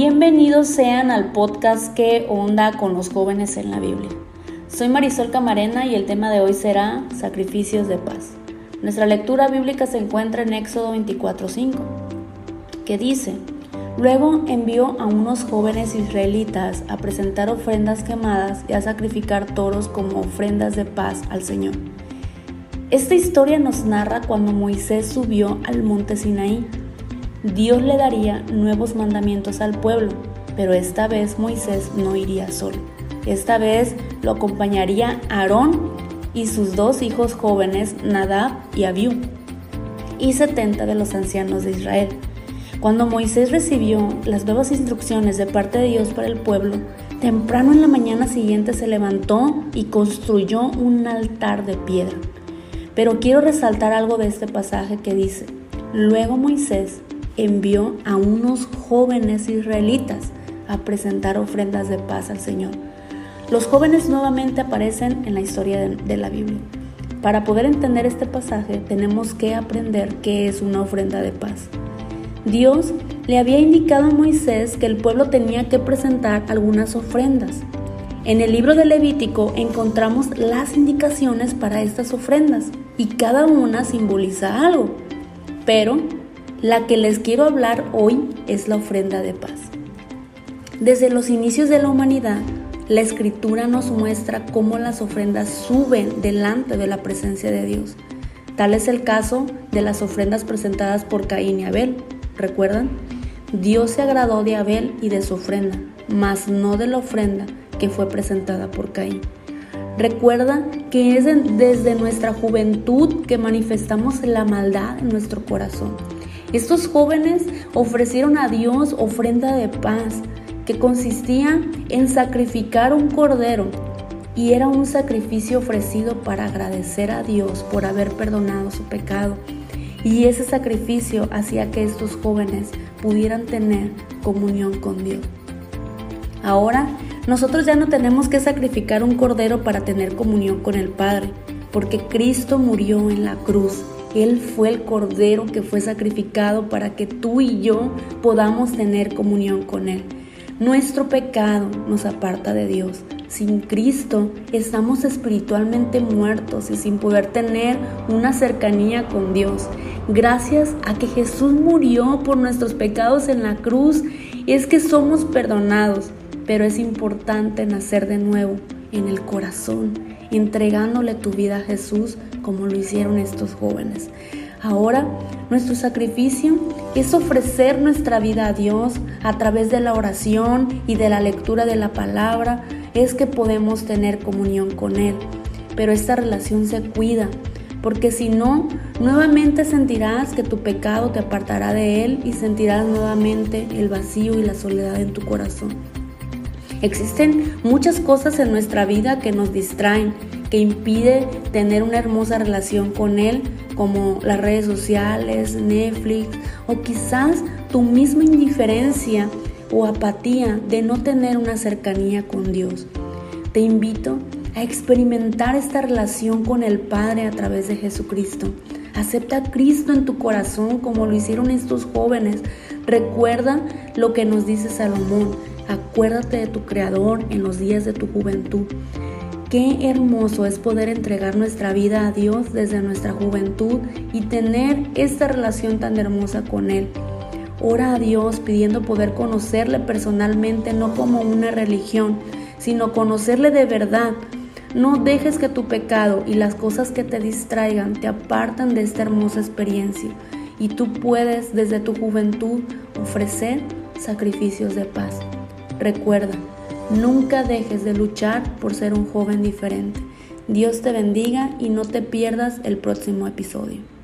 Bienvenidos sean al podcast que onda con los jóvenes en la Biblia. Soy Marisol Camarena y el tema de hoy será sacrificios de paz. Nuestra lectura bíblica se encuentra en Éxodo 24:5, que dice, Luego envió a unos jóvenes israelitas a presentar ofrendas quemadas y a sacrificar toros como ofrendas de paz al Señor. Esta historia nos narra cuando Moisés subió al monte Sinaí Dios le daría nuevos mandamientos al pueblo, pero esta vez Moisés no iría solo. Esta vez lo acompañaría Aarón y sus dos hijos jóvenes, Nadab y Abiú, y setenta de los ancianos de Israel. Cuando Moisés recibió las nuevas instrucciones de parte de Dios para el pueblo, temprano en la mañana siguiente se levantó y construyó un altar de piedra. Pero quiero resaltar algo de este pasaje que dice, luego Moisés envió a unos jóvenes israelitas a presentar ofrendas de paz al Señor. Los jóvenes nuevamente aparecen en la historia de, la Biblia. Para poder entender este pasaje tenemos que aprender qué es una ofrenda de paz. Dios le había indicado a Moisés que el pueblo tenía que presentar algunas ofrendas. En el libro de Levítico encontramos las indicaciones para estas ofrendas y cada una simboliza algo. Pero la que les quiero hablar hoy es la ofrenda de paz. Desde los inicios de la humanidad, la escritura nos muestra cómo las ofrendas suben delante de la presencia de Dios. Tal es el caso de las ofrendas presentadas por Caín y Abel. ¿Recuerdan? Dios se agradó de Abel y de su ofrenda, mas no de la ofrenda que fue presentada por Caín. Recuerda que es desde nuestra juventud que manifestamos la maldad en nuestro corazón. Estos jóvenes ofrecieron a Dios ofrenda de paz, que consistía en sacrificar un cordero y era un sacrificio ofrecido para agradecer a Dios por haber perdonado su pecado. Y ese sacrificio hacía que estos jóvenes pudieran tener comunión con Dios. Ahora, nosotros ya no tenemos que sacrificar un cordero para tener comunión con el Padre, porque Cristo murió en la cruz él fue el cordero que fue sacrificado para que tú y yo podamos tener comunión con Él. Nuestro pecado nos aparta de Dios. Sin Cristo estamos espiritualmente muertos y sin poder tener una cercanía con Dios. Gracias a que Jesús murió por nuestros pecados en la cruz, es que somos perdonados, pero es importante nacer de nuevo en el corazón, entregándole tu vida a Jesús como lo hicieron estos jóvenes. Ahora, nuestro sacrificio es ofrecer nuestra vida a Dios a través de la oración y de la lectura de la palabra, es que podemos tener comunión con Él. Pero esta relación se cuida, porque si no, nuevamente sentirás que tu pecado te apartará de Él y sentirás nuevamente el vacío y la soledad en tu corazón. Existen muchas cosas en nuestra vida que nos distraen, que impide tener una hermosa relación con Él, como las redes sociales, Netflix, o quizás tu misma indiferencia o apatía de no tener una cercanía con Dios. Te invito a experimentar esta relación con el Padre a través de Jesucristo. Acepta a Cristo en tu corazón como lo hicieron estos jóvenes. Recuerda lo que nos dice Salomón. Acuérdate de tu Creador en los días de tu juventud. Qué hermoso es poder entregar nuestra vida a Dios desde nuestra juventud y tener esta relación tan hermosa con Él. Ora a Dios pidiendo poder conocerle personalmente, no como una religión, sino conocerle de verdad. No dejes que tu pecado y las cosas que te distraigan te aparten de esta hermosa experiencia y tú puedes desde tu juventud ofrecer sacrificios de paz. Recuerda, nunca dejes de luchar por ser un joven diferente. Dios te bendiga y no te pierdas el próximo episodio.